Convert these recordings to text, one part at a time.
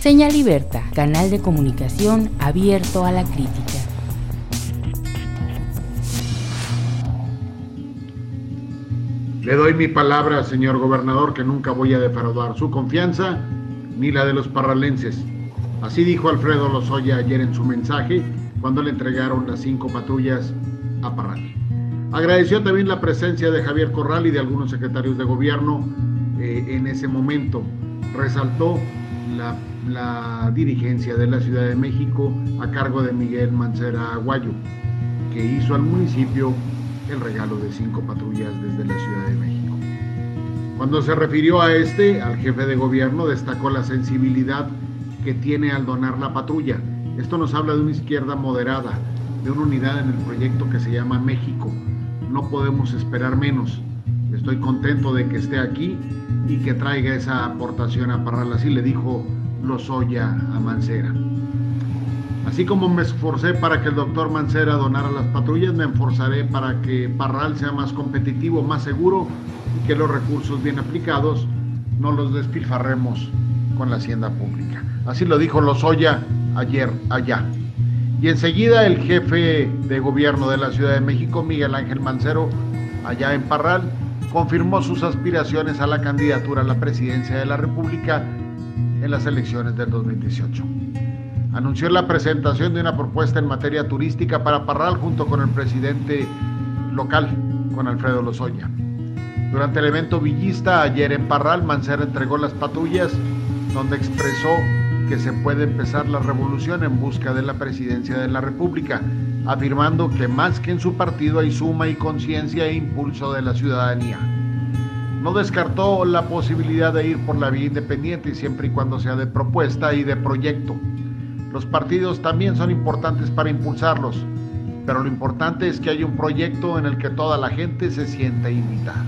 Señal Liberta, canal de comunicación abierto a la crítica. Le doy mi palabra, señor gobernador, que nunca voy a defraudar su confianza ni la de los parralenses. Así dijo Alfredo Lozoya ayer en su mensaje cuando le entregaron las cinco patrullas a Parral. Agradeció también la presencia de Javier Corral y de algunos secretarios de gobierno eh, en ese momento. Resaltó la, la, dirigencia de la Ciudad de México a cargo de Miguel Mancera Aguayo, que hizo al municipio el regalo de cinco patrullas desde la Ciudad de México. Cuando se refirió a este, al jefe de gobierno destacó la sensibilidad que tiene al donar la patrulla. Esto nos habla de una izquierda moderada, de una unidad en el proyecto que se llama México. No podemos esperar menos. Estoy contento de que esté aquí y que traiga esa aportación a Parral. Así le dijo Lozoya a Mancera. Así como me esforcé para que el doctor Mancera donara las patrullas, me esforzaré para que Parral sea más competitivo, más seguro y que los recursos bien aplicados no los despilfarremos con la hacienda pública. Así lo dijo Lozoya ayer allá. Y enseguida el jefe de gobierno de la Ciudad de México, Miguel Ángel Mancero, allá en Parral, confirmó sus aspiraciones a la candidatura a la presidencia de la República en las elecciones del 2018. Anunció la presentación de una propuesta en materia turística para Parral junto con el presidente local, con Alfredo Lozoya. Durante el evento villista ayer en Parral, Mancera entregó las patrullas donde expresó que se puede empezar la revolución en busca de la presidencia de la República, afirmando que más que en su partido hay suma y conciencia e impulso de la ciudadanía. No descartó la posibilidad de ir por la vía independiente siempre y cuando sea de propuesta y de proyecto. Los partidos también son importantes para impulsarlos, pero lo importante es que haya un proyecto en el que toda la gente se sienta invitada.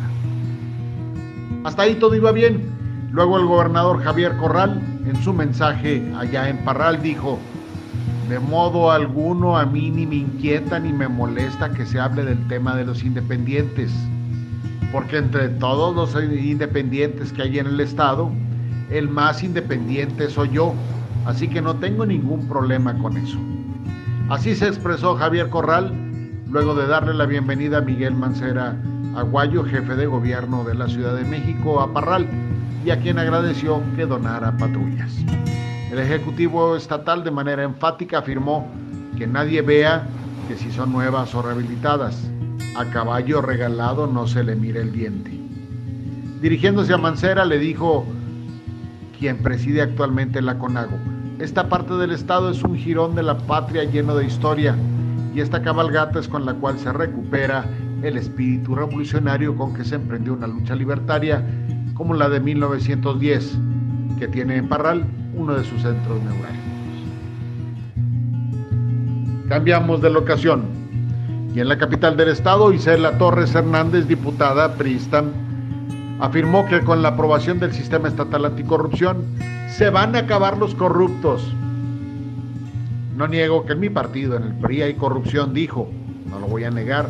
Hasta ahí todo iba bien. Luego el gobernador Javier Corral, en su mensaje allá en Parral, dijo, de modo alguno a mí ni me inquieta ni me molesta que se hable del tema de los independientes, porque entre todos los independientes que hay en el Estado, el más independiente soy yo, así que no tengo ningún problema con eso. Así se expresó Javier Corral luego de darle la bienvenida a Miguel Mancera Aguayo, jefe de gobierno de la Ciudad de México, a Parral, y a quien agradeció que donara patrullas. El Ejecutivo Estatal de manera enfática afirmó que nadie vea que si son nuevas o rehabilitadas. A caballo regalado no se le mire el diente. Dirigiéndose a Mancera le dijo quien preside actualmente la CONAGO, esta parte del Estado es un jirón de la patria lleno de historia y esta cabalgata es con la cual se recupera el espíritu revolucionario con que se emprendió una lucha libertaria como la de 1910, que tiene en Parral uno de sus centros neurálgicos. Cambiamos de locación. Y en la capital del estado, Isela Torres Hernández, diputada priista, afirmó que con la aprobación del sistema estatal anticorrupción se van a acabar los corruptos. No niego que en mi partido, en el PRI, hay corrupción, dijo, no lo voy a negar,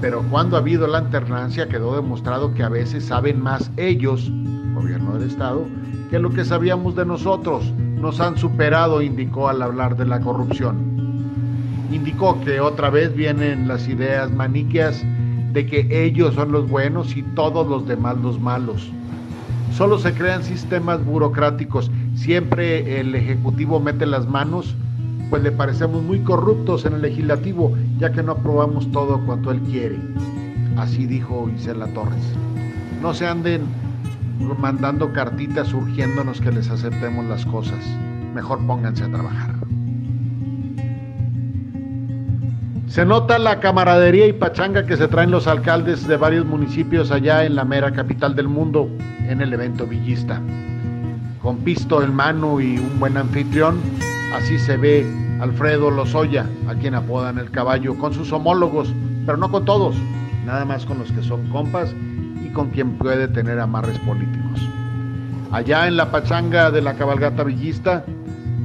pero cuando ha habido la alternancia quedó demostrado que a veces saben más ellos, gobierno del Estado, que lo que sabíamos de nosotros. Nos han superado, indicó al hablar de la corrupción. Indicó que otra vez vienen las ideas maniqueas de que ellos son los buenos y todos los demás los malos. Solo se crean sistemas burocráticos. Siempre el Ejecutivo mete las manos pues le parecemos muy corruptos en el legislativo, ya que no aprobamos todo cuanto él quiere. Así dijo Isela Torres. No se anden mandando cartitas urgiéndonos que les aceptemos las cosas. Mejor pónganse a trabajar. Se nota la camaradería y pachanga que se traen los alcaldes de varios municipios allá en la mera capital del mundo en el evento villista. Con pisto en mano y un buen anfitrión, así se ve Alfredo Lozoya, a quien apodan el caballo, con sus homólogos, pero no con todos, nada más con los que son compas y con quien puede tener amarres políticos. Allá en la pachanga de la cabalgata villista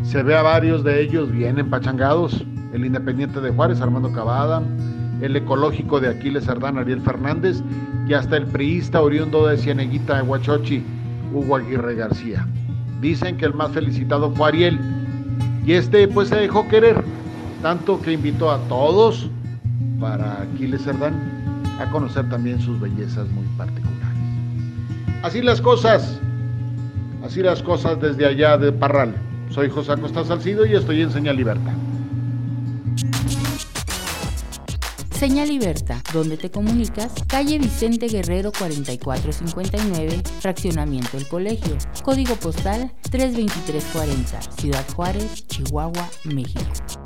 se ve a varios de ellos bien empachangados, el independiente de Juárez, Armando Cavada, el ecológico de Aquiles Cerdán, Ariel Fernández, y hasta el priista oriundo de Cieneguita, Huachochi, Hugo Aguirre García. Dicen que el más felicitado fue Ariel. Y este pues se dejó querer, tanto que invitó a todos para Aquiles Cerdán a conocer también sus bellezas muy particulares. Así las cosas, así las cosas desde allá de Parral. Soy José Acosta Salcido y estoy en Señal Libertad. Señal Libertad, donde te comunicas, calle Vicente Guerrero 4459, fraccionamiento El Colegio, código postal 32340, Ciudad Juárez, Chihuahua, México.